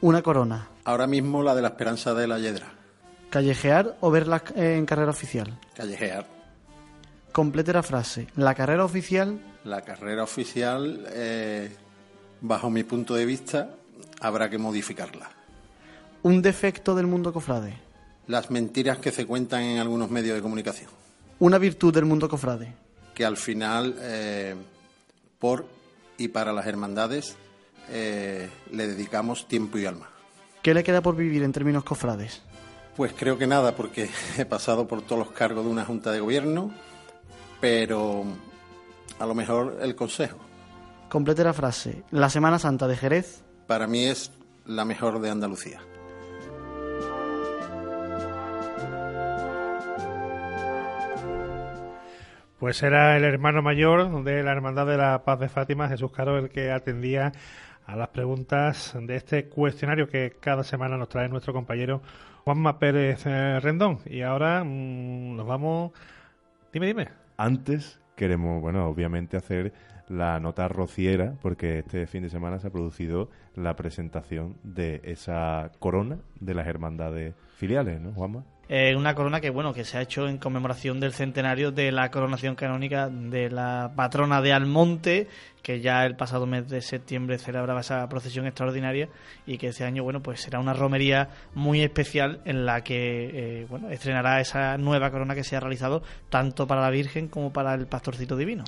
Una corona. Ahora mismo la de la Esperanza de la Yedra. Callejear o verla en carrera oficial. Callejear. Complete la frase. La carrera oficial. La carrera oficial, eh, bajo mi punto de vista, habrá que modificarla. Un defecto del mundo cofrade. Las mentiras que se cuentan en algunos medios de comunicación. Una virtud del mundo cofrade. Que al final, eh, por y para las hermandades, eh, le dedicamos tiempo y alma. ¿Qué le queda por vivir en términos cofrades? Pues creo que nada, porque he pasado por todos los cargos de una junta de gobierno, pero a lo mejor el consejo. Complete la frase. La Semana Santa de Jerez. Para mí es la mejor de Andalucía. Pues era el hermano mayor de la Hermandad de la Paz de Fátima, Jesús Caro, el que atendía a las preguntas de este cuestionario que cada semana nos trae nuestro compañero Juanma Pérez eh, Rendón. Y ahora mmm, nos vamos. Dime, dime. Antes queremos, bueno, obviamente hacer la nota rociera, porque este fin de semana se ha producido la presentación de esa corona de las hermandades filiales, ¿no, Juanma? Eh, una corona que bueno que se ha hecho en conmemoración del centenario de la coronación canónica de la patrona de Almonte que ya el pasado mes de septiembre celebraba esa procesión extraordinaria y que este año bueno pues será una romería muy especial en la que eh, bueno estrenará esa nueva corona que se ha realizado tanto para la Virgen como para el Pastorcito Divino.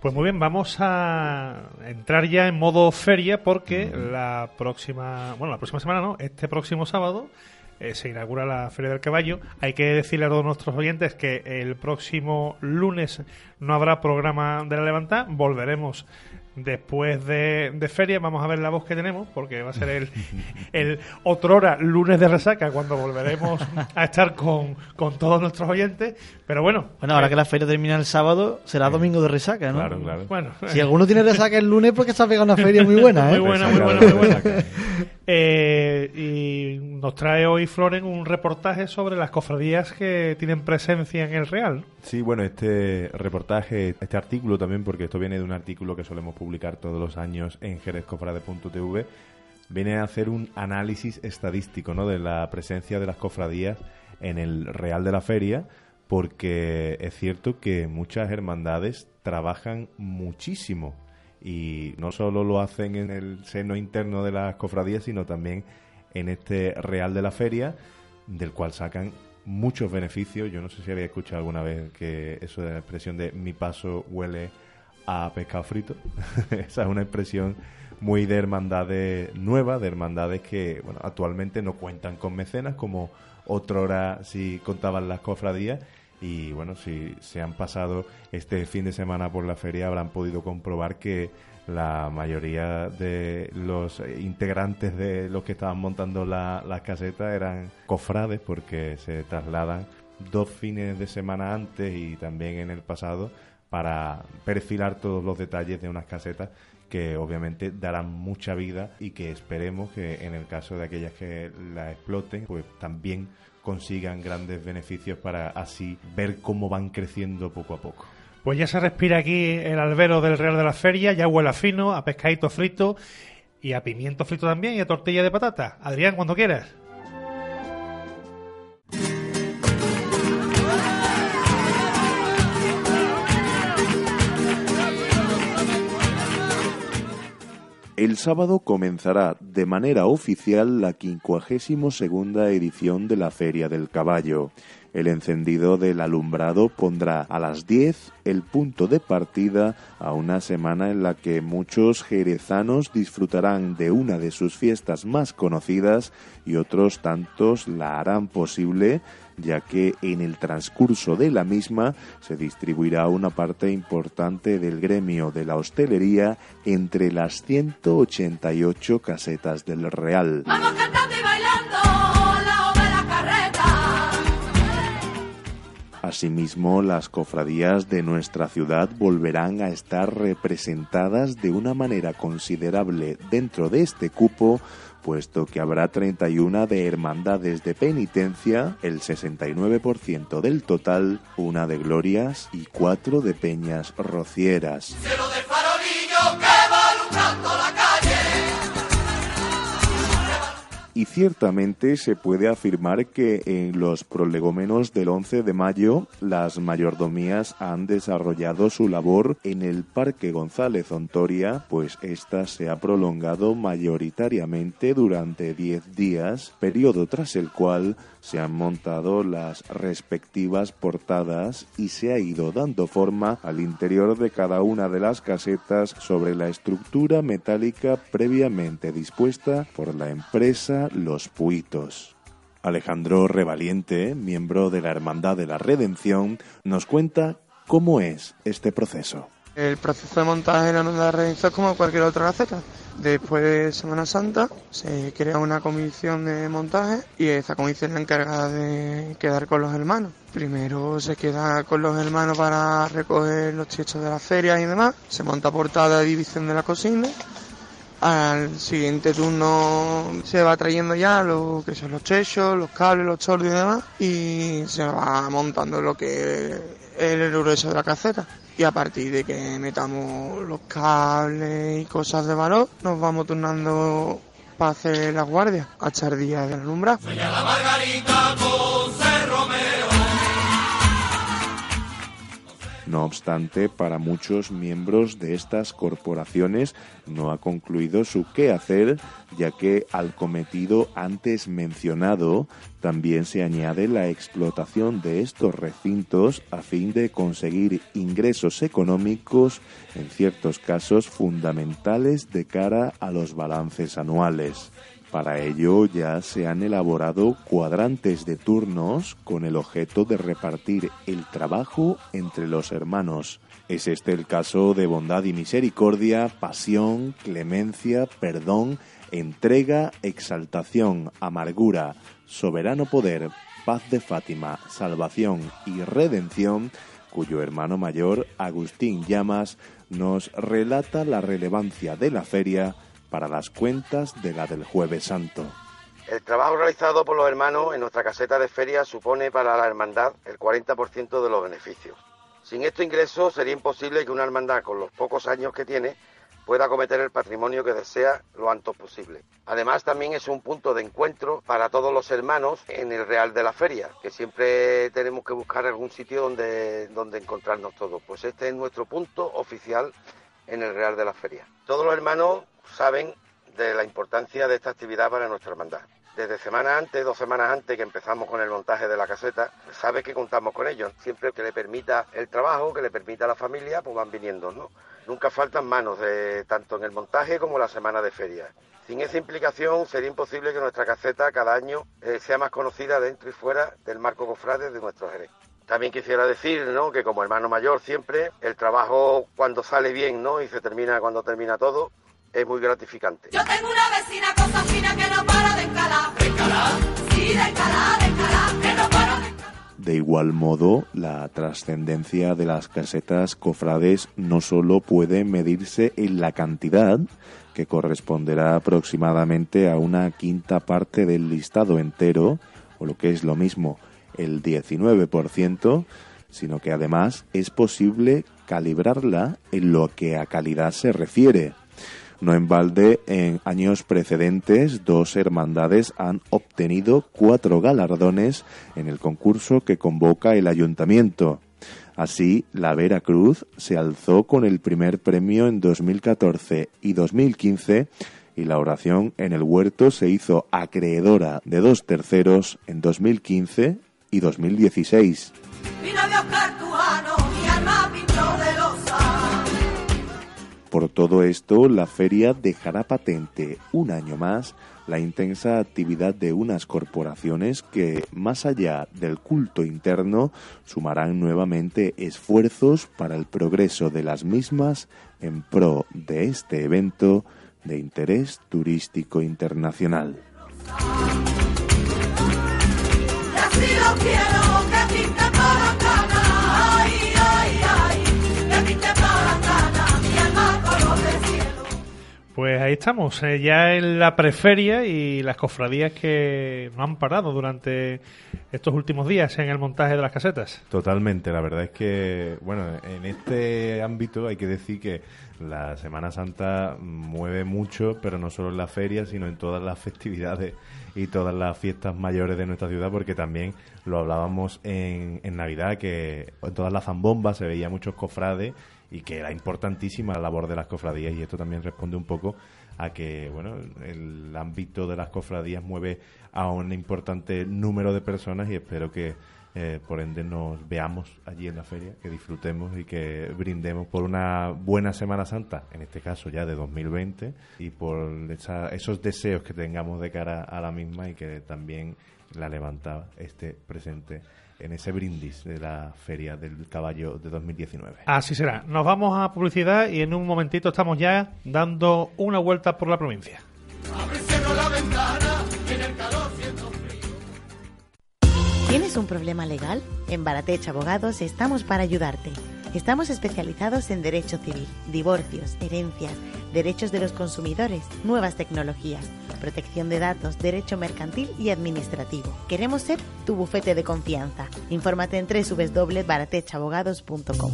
Pues muy bien, vamos a entrar ya en modo feria porque la próxima, bueno, la próxima semana no, este próximo sábado eh, se inaugura la Feria del Caballo. Hay que decirle a todos nuestros oyentes que el próximo lunes no habrá programa de la Levanta. Volveremos después de, de, feria. Vamos a ver la voz que tenemos, porque va a ser el, el otrora lunes de resaca, cuando volveremos a estar con, con todos nuestros oyentes. Pero bueno. Bueno, ahora eh, que la feria termina el sábado, será domingo de resaca, ¿no? Claro, claro. Bueno, si alguno tiene resaca el lunes, porque se ha pegado una feria muy buena, ¿eh? Muy buena, muy buena, muy buena. Eh, y nos trae hoy Floren un reportaje sobre las cofradías que tienen presencia en el Real. Sí, bueno, este reportaje, este artículo también, porque esto viene de un artículo que solemos publicar todos los años en jerezcofrade.tv, viene a hacer un análisis estadístico ¿no? de la presencia de las cofradías en el Real de la Feria, porque es cierto que muchas hermandades trabajan muchísimo y no solo lo hacen en el seno interno de las cofradías, sino también en este Real de la Feria, del cual sacan muchos beneficios. Yo no sé si había escuchado alguna vez que eso de la expresión de mi paso huele a pescado frito. Esa es una expresión muy de hermandades nuevas, de hermandades que bueno, actualmente no cuentan con mecenas, como otrora si contaban las cofradías. Y bueno, si se han pasado este fin de semana por la feria, habrán podido comprobar que la mayoría de los integrantes de los que estaban montando la, las casetas eran cofrades porque se trasladan dos fines de semana antes y también en el pasado para perfilar todos los detalles de unas casetas que obviamente darán mucha vida y que esperemos que en el caso de aquellas que la exploten, pues también consigan grandes beneficios para así ver cómo van creciendo poco a poco. Pues ya se respira aquí el albero del Real de la Feria, ya huele a fino, a pescadito frito y a pimiento frito también y a tortilla de patata. Adrián, cuando quieras. El sábado comenzará de manera oficial la 52 edición de la Feria del Caballo. El encendido del alumbrado pondrá a las 10 el punto de partida a una semana en la que muchos jerezanos disfrutarán de una de sus fiestas más conocidas y otros tantos la harán posible ya que en el transcurso de la misma se distribuirá una parte importante del gremio de la hostelería entre las 188 casetas del Real. Vamos cantando y bailando. Asimismo, las cofradías de nuestra ciudad volverán a estar representadas de una manera considerable dentro de este cupo, puesto que habrá 31 de hermandades de penitencia, el 69% del total, una de glorias y cuatro de peñas rocieras. Cielo de farolillo que va alumbrando Y ciertamente se puede afirmar que en los prolegómenos del 11 de mayo las mayordomías han desarrollado su labor en el Parque González Ontoria, pues esta se ha prolongado mayoritariamente durante 10 días, periodo tras el cual se han montado las respectivas portadas y se ha ido dando forma al interior de cada una de las casetas sobre la estructura metálica previamente dispuesta por la empresa Los Puitos. Alejandro Revaliente, miembro de la Hermandad de la Redención, nos cuenta cómo es este proceso. El proceso de montaje de la hermandad de la redención es como cualquier otra gaceta. Después de Semana Santa se crea una comisión de montaje y esa comisión es la encargada de quedar con los hermanos. Primero se queda con los hermanos para recoger los techos de las ferias y demás. Se monta portada de división de la cocina. Al siguiente turno se va trayendo ya lo que son los techos, los cables, los tordos y demás. Y se va montando lo que es el grueso de la caseta. Y a partir de que metamos los cables y cosas de valor, nos vamos turnando para hacer las guardias día del alumbrado. La Margarita No obstante, para muchos miembros de estas corporaciones no ha concluido su quehacer, ya que al cometido antes mencionado también se añade la explotación de estos recintos a fin de conseguir ingresos económicos, en ciertos casos fundamentales de cara a los balances anuales. Para ello ya se han elaborado cuadrantes de turnos con el objeto de repartir el trabajo entre los hermanos. Es este el caso de bondad y misericordia, pasión, clemencia, perdón, entrega, exaltación, amargura, soberano poder, paz de Fátima, salvación y redención, cuyo hermano mayor, Agustín Llamas, nos relata la relevancia de la feria para las cuentas de la del Jueves Santo. El trabajo realizado por los hermanos en nuestra caseta de feria supone para la hermandad el 40% de los beneficios. Sin estos ingresos sería imposible que una hermandad con los pocos años que tiene pueda acometer el patrimonio que desea lo antes posible. Además también es un punto de encuentro para todos los hermanos en el Real de la Feria, que siempre tenemos que buscar algún sitio donde, donde encontrarnos todos. Pues este es nuestro punto oficial en el Real de la Feria. Todos los hermanos saben de la importancia de esta actividad para nuestra hermandad. Desde semanas antes, dos semanas antes que empezamos con el montaje de la caseta, sabe que contamos con ellos. Siempre que le permita el trabajo, que le permita la familia, pues van viniendo, ¿no? Nunca faltan manos, tanto en el montaje como en la semana de feria. Sin esa implicación sería imposible que nuestra caseta cada año eh, sea más conocida dentro y fuera del marco cofrade de nuestro Jerez. También quisiera decir ¿no? que como hermano mayor siempre el trabajo cuando sale bien ¿no? y se termina cuando termina todo es muy gratificante. Yo tengo una vecina cosa fina que no para de escalar. ¿De escalar? Sí, de escalar, de escalar, que no para de De igual modo, la trascendencia de las casetas cofrades no solo puede medirse en la cantidad, que corresponderá aproximadamente a una quinta parte del listado entero, o lo que es lo mismo, el 19%, sino que además es posible calibrarla en lo que a calidad se refiere. No en balde, en años precedentes, dos hermandades han obtenido cuatro galardones en el concurso que convoca el ayuntamiento. Así, la Vera Cruz se alzó con el primer premio en 2014 y 2015 y la oración en el huerto se hizo acreedora de dos terceros en 2015 y 2016. Vino de Por todo esto, la feria dejará patente un año más la intensa actividad de unas corporaciones que, más allá del culto interno, sumarán nuevamente esfuerzos para el progreso de las mismas en pro de este evento de interés turístico internacional. Pues ahí estamos, eh, ya en la preferia y las cofradías que no han parado durante estos últimos días en el montaje de las casetas. Totalmente, la verdad es que, bueno, en este ámbito hay que decir que la Semana Santa mueve mucho, pero no solo en la feria, sino en todas las festividades y todas las fiestas mayores de nuestra ciudad, porque también lo hablábamos en, en Navidad, que en todas las zambombas se veía muchos cofrades y que era importantísima la labor de las cofradías y esto también responde un poco a que bueno el ámbito de las cofradías mueve a un importante número de personas y espero que eh, por ende nos veamos allí en la feria, que disfrutemos y que brindemos por una buena Semana Santa, en este caso ya de 2020, y por esos deseos que tengamos de cara a la misma y que también la levantaba esté presente en ese brindis de la Feria del Caballo de 2019. Así será. Nos vamos a publicidad y en un momentito estamos ya dando una vuelta por la provincia. ¿Tienes un problema legal? En Baratech Abogados estamos para ayudarte. Estamos especializados en derecho civil, divorcios, herencias, derechos de los consumidores, nuevas tecnologías, protección de datos, derecho mercantil y administrativo. Queremos ser tu bufete de confianza. Infórmate en www.baratechabogados.com.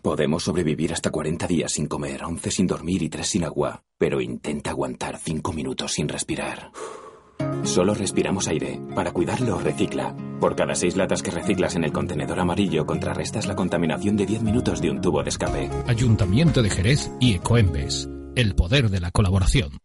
Podemos sobrevivir hasta 40 días sin comer, 11 sin dormir y 3 sin agua, pero intenta aguantar 5 minutos sin respirar. Solo respiramos aire. Para cuidarlo, recicla. Por cada seis latas que reciclas en el contenedor amarillo, contrarrestas la contaminación de 10 minutos de un tubo de escape. Ayuntamiento de Jerez y Ecoembes. El poder de la colaboración.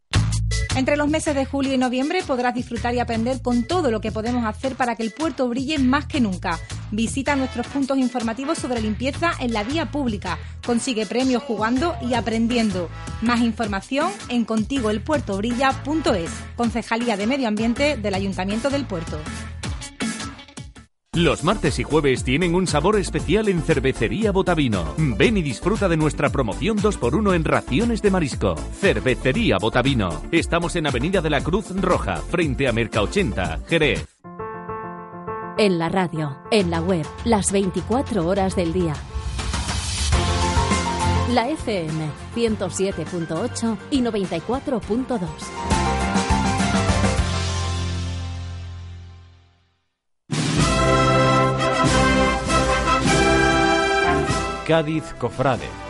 Entre los meses de julio y noviembre podrás disfrutar y aprender con todo lo que podemos hacer para que el puerto brille más que nunca. Visita nuestros puntos informativos sobre limpieza en la vía pública. Consigue premios jugando y aprendiendo. Más información en contigoelpuertobrilla.es. Concejalía de Medio Ambiente del Ayuntamiento del Puerto. Los martes y jueves tienen un sabor especial en Cervecería Botavino. Ven y disfruta de nuestra promoción 2x1 en raciones de marisco. Cervecería Botavino. Estamos en Avenida de la Cruz Roja, frente a Merca 80, Jerez. En la radio, en la web, las 24 horas del día. La FM 107.8 y 94.2. Cádiz Cofrade.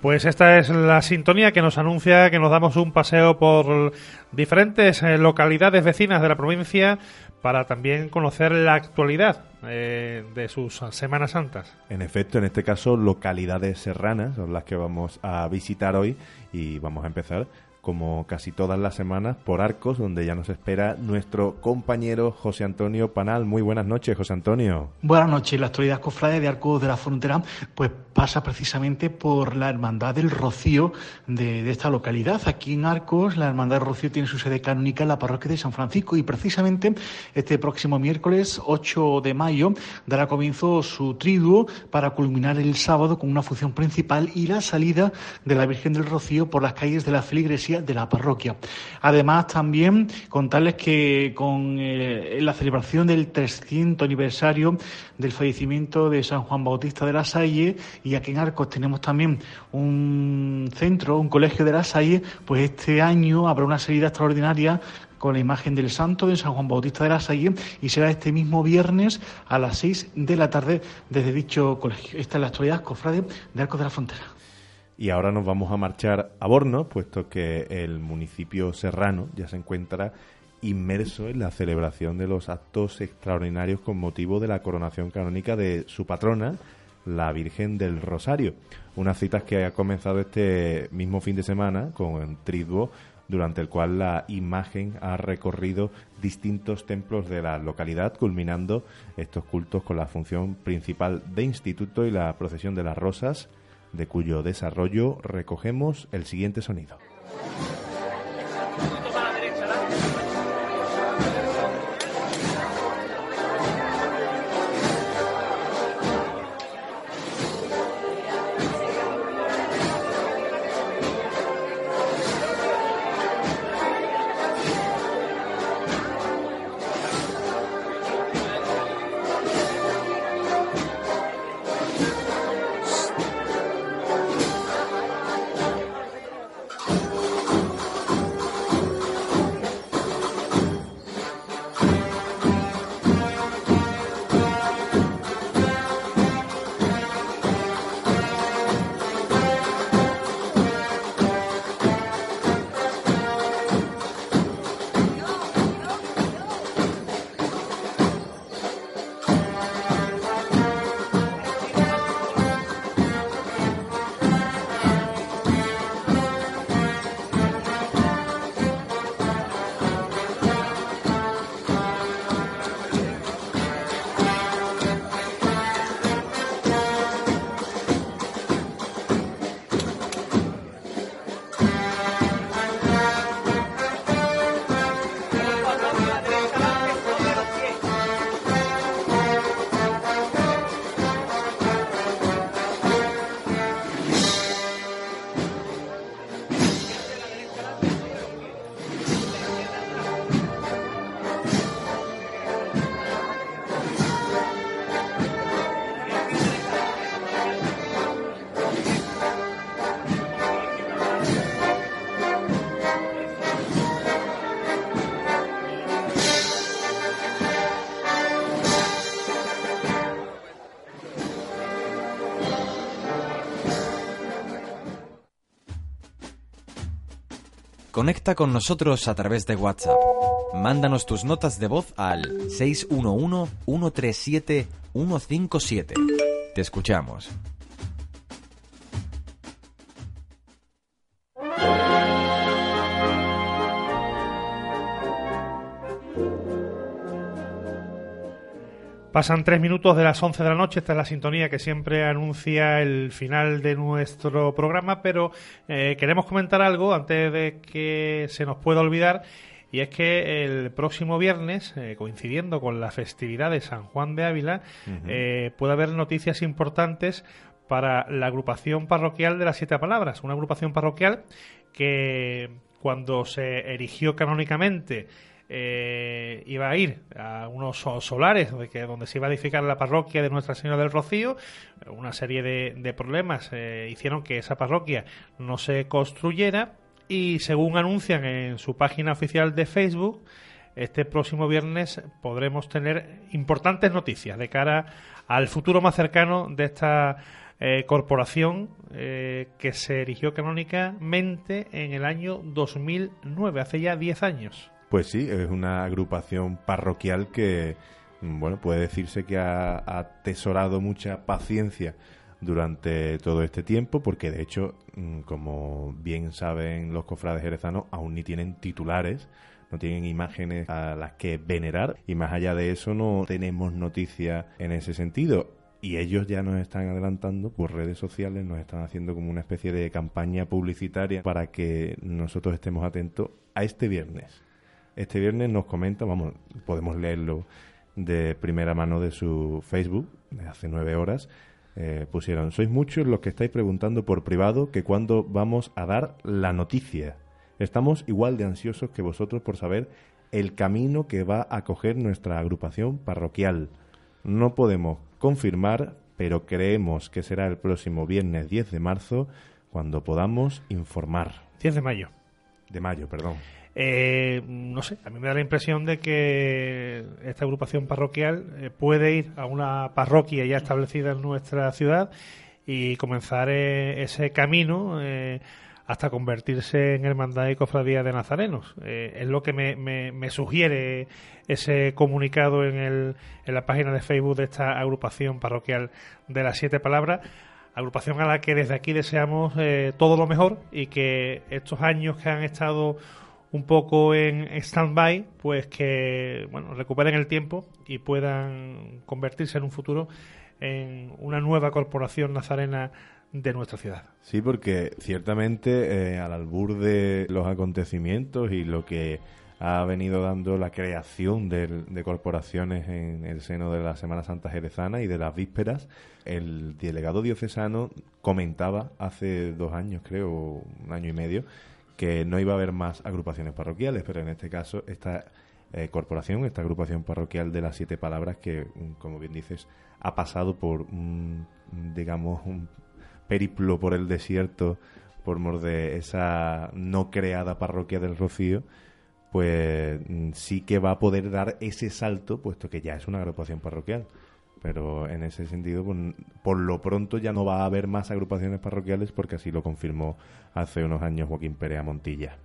Pues esta es la sintonía que nos anuncia que nos damos un paseo por diferentes eh, localidades vecinas de la provincia para también conocer la actualidad eh, de sus Semanas Santas. En efecto, en este caso, localidades serranas son las que vamos a visitar hoy y vamos a empezar como casi todas las semanas, por Arcos, donde ya nos espera nuestro compañero José Antonio Panal. Muy buenas noches, José Antonio. Buenas noches. La actualidad cofrade de Arcos de la Frontera pues pasa precisamente por la Hermandad del Rocío de, esta localidad. Aquí en Arcos, la Hermandad del Rocío tiene su sede canónica en la parroquia de San Francisco y precisamente este próximo miércoles 8 de mayo dará comienzo su triduo para culminar el sábado con una función principal y la salida de la Virgen del Rocío por las calles de la feligresía de la parroquia. Además, también contarles que con eh, la celebración del 300 aniversario del fallecimiento de San Juan Bautista de la Salle y aquí en Arcos tenemos también un centro, un colegio de la Salle, pues este año habrá una salida extraordinaria con la imagen del santo de San Juan Bautista de la Salle y será este mismo viernes a las 6 de la tarde desde dicho colegio. Esta es la actualidad, cofrade de Arcos de la Frontera. Y ahora nos vamos a marchar a Borno, puesto que el municipio serrano ya se encuentra inmerso en la celebración de los actos extraordinarios con motivo de la coronación canónica de su patrona, la Virgen del Rosario. Unas citas que ha comenzado este mismo fin de semana con Triduo, durante el cual la imagen ha recorrido distintos templos de la localidad, culminando estos cultos con la función principal de instituto y la procesión de las rosas de cuyo desarrollo recogemos el siguiente sonido. Conecta con nosotros a través de WhatsApp. Mándanos tus notas de voz al 611-137-157. Te escuchamos. Pasan tres minutos de las 11 de la noche, esta es la sintonía que siempre anuncia el final de nuestro programa, pero eh, queremos comentar algo antes de que se nos pueda olvidar, y es que el próximo viernes, eh, coincidiendo con la festividad de San Juan de Ávila, eh, puede haber noticias importantes para la agrupación parroquial de las Siete Palabras, una agrupación parroquial que cuando se erigió canónicamente eh, iba a ir a unos solares donde, que, donde se iba a edificar la parroquia de Nuestra Señora del Rocío. Una serie de, problemas eh, hicieron que esa parroquia no se construyera y según anuncian en su página oficial de Facebook, este próximo viernes podremos tener importantes noticias de cara al futuro más cercano de esta eh, corporación que se erigió canónicamente en el año 2009, hace ya 10 años. Pues sí, es una agrupación parroquial que, mm, bueno, puede decirse que ha atesorado mucha paciencia durante todo este tiempo, porque de hecho, mm, como bien saben los cofrades jerezanos, aún ni tienen titulares, no tienen imágenes a las que venerar, y más allá de eso no tenemos noticias en ese sentido. Y ellos ya nos están adelantando por redes sociales, nos están haciendo como una especie de campaña publicitaria para que nosotros estemos atentos a este viernes este viernes nos comenta, vamos, podemos leerlo de primera mano de su Facebook, de hace nueve horas, eh, pusieron, sois muchos los que estáis preguntando por privado que cuándo vamos a dar la noticia. Estamos igual de ansiosos que vosotros por saber el camino que va a coger nuestra agrupación parroquial. No podemos confirmar, pero creemos que será el próximo viernes 10 de marzo cuando podamos informar. 10 de mayo. De mayo, perdón. Eh, no sé, a mí me da la impresión de que esta agrupación parroquial eh, puede ir a una parroquia ya establecida en nuestra ciudad y comenzar eh, ese camino hasta convertirse en hermandad y cofradía de nazarenos. es lo que me, sugiere ese comunicado en, el, en la página de Facebook de esta agrupación parroquial de las siete palabras agrupación a la que desde aquí deseamos todo lo mejor y que estos años que han estado un poco en stand-by, pues que bueno, recuperen el tiempo y puedan convertirse en un futuro en una nueva corporación nazarena de nuestra ciudad. Sí, porque ciertamente eh, al albur de los acontecimientos y lo que ha venido dando la creación de, de, corporaciones en el seno de la Semana Santa Jerezana y de las vísperas, el delegado diocesano comentaba hace dos años, creo, un año y medio, que no iba a haber más agrupaciones parroquiales, pero en este caso esta eh, corporación, esta agrupación parroquial de las siete palabras que, mm, como bien dices, ha pasado por un, digamos, un periplo por el desierto por mor de esa no creada parroquia del Rocío, pues mm, sí que va a poder dar ese salto, puesto que ya es una agrupación parroquial. Pero en ese sentido, pues, por lo pronto ya no va a haber más agrupaciones parroquiales porque así lo confirmó hace unos años Joaquín Perea Montilla.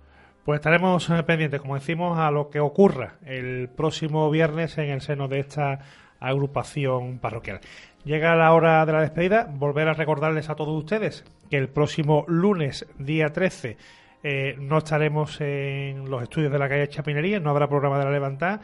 Pues estaremos eh, pendientes, como decimos, a lo que ocurra el próximo viernes en el seno de esta agrupación parroquial. Llega la hora de la despedida. Volver a recordarles a todos ustedes que el próximo lunes, día 13, eh, no estaremos en los estudios de la calle Chapinería, no habrá programa de la levantada.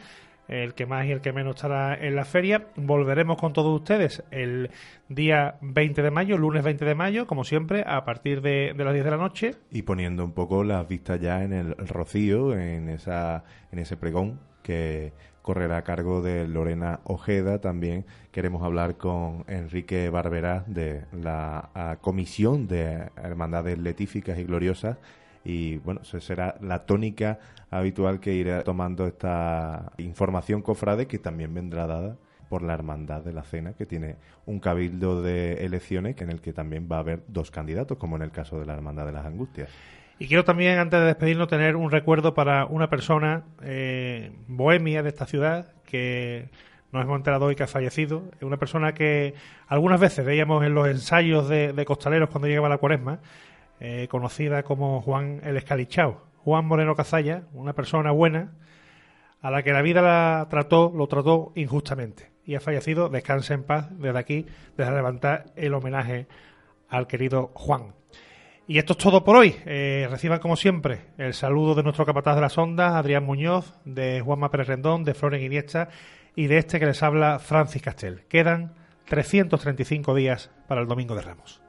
El que más y el que menos estará en la feria. Volveremos con todos ustedes el día 20 de mayo, lunes 20 de mayo, como siempre, a partir de, de las 10 de la noche. Y poniendo un poco las vistas ya en el Rocío, en, esa, en ese pregón que correrá a cargo de Lorena Ojeda. También queremos hablar con Enrique Barberá de la Comisión de Hermandades Letíficas y Gloriosas. Y bueno, será la tónica habitual que irá tomando esta información cofrade que también vendrá dada por la Hermandad de la Cena, que tiene un cabildo de elecciones en el que también va a haber dos candidatos, como en el caso de la Hermandad de las Angustias. Y quiero también, antes de despedirnos, tener un recuerdo para una persona eh, bohemia de esta ciudad que nos hemos enterado hoy que ha fallecido. Una persona que algunas veces veíamos en los ensayos de, costaleros cuando llegaba la cuaresma, eh, conocida como Juan el Escalichao. Juan Moreno Cazalla, una persona buena, a la que la vida la trató, lo trató injustamente. Y ha fallecido, descanse en paz, desde aquí, desde levantar el homenaje al querido Juan. Y esto es todo por hoy. Eh, reciban, como siempre, el saludo de nuestro capataz de las ondas, Adrián Muñoz, de Juanma Pérez Rendón, de Floren Iniesta y de este que les habla, Francis Castel. Quedan 335 días para el Domingo de Ramos.